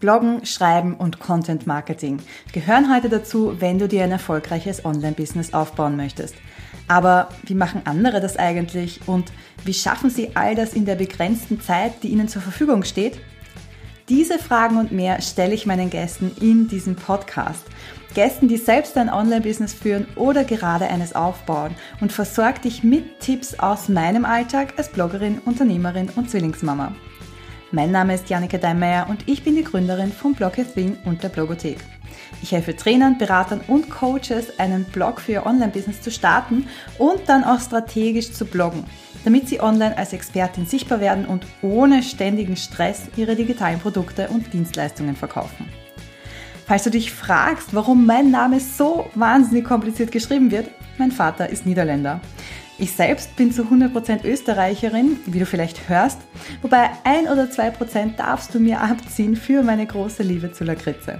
Bloggen, Schreiben und Content Marketing gehören heute dazu, wenn du dir ein erfolgreiches Online-Business aufbauen möchtest. Aber wie machen andere das eigentlich und wie schaffen sie all das in der begrenzten Zeit, die ihnen zur Verfügung steht? Diese Fragen und mehr stelle ich meinen Gästen in diesem Podcast. Gästen, die selbst ein Online-Business führen oder gerade eines aufbauen und versorge dich mit Tipps aus meinem Alltag als Bloggerin, Unternehmerin und Zwillingsmama. Mein Name ist Janneke Deinmeier und ich bin die Gründerin von Blog Thing und der Blogothek. Ich helfe Trainern, Beratern und Coaches, einen Blog für ihr Online-Business zu starten und dann auch strategisch zu bloggen, damit sie online als Expertin sichtbar werden und ohne ständigen Stress ihre digitalen Produkte und Dienstleistungen verkaufen. Falls du dich fragst, warum mein Name so wahnsinnig kompliziert geschrieben wird, mein Vater ist Niederländer. Ich selbst bin zu 100% Österreicherin, wie du vielleicht hörst, wobei ein oder zwei Prozent darfst du mir abziehen für meine große Liebe zu Lakritze.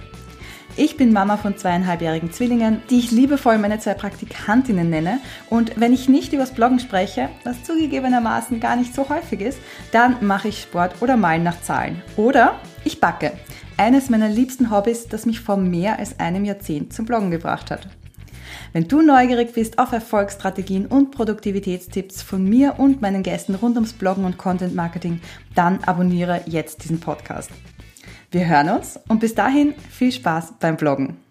Ich bin Mama von zweieinhalbjährigen Zwillingen, die ich liebevoll meine zwei Praktikantinnen nenne. Und wenn ich nicht übers Bloggen spreche, was zugegebenermaßen gar nicht so häufig ist, dann mache ich Sport oder Malen nach Zahlen. Oder ich backe. Eines meiner liebsten Hobbys, das mich vor mehr als einem Jahrzehnt zum Bloggen gebracht hat. Wenn du neugierig bist auf Erfolgsstrategien und Produktivitätstipps von mir und meinen Gästen rund ums Bloggen und Content Marketing, dann abonniere jetzt diesen Podcast. Wir hören uns und bis dahin viel Spaß beim Bloggen.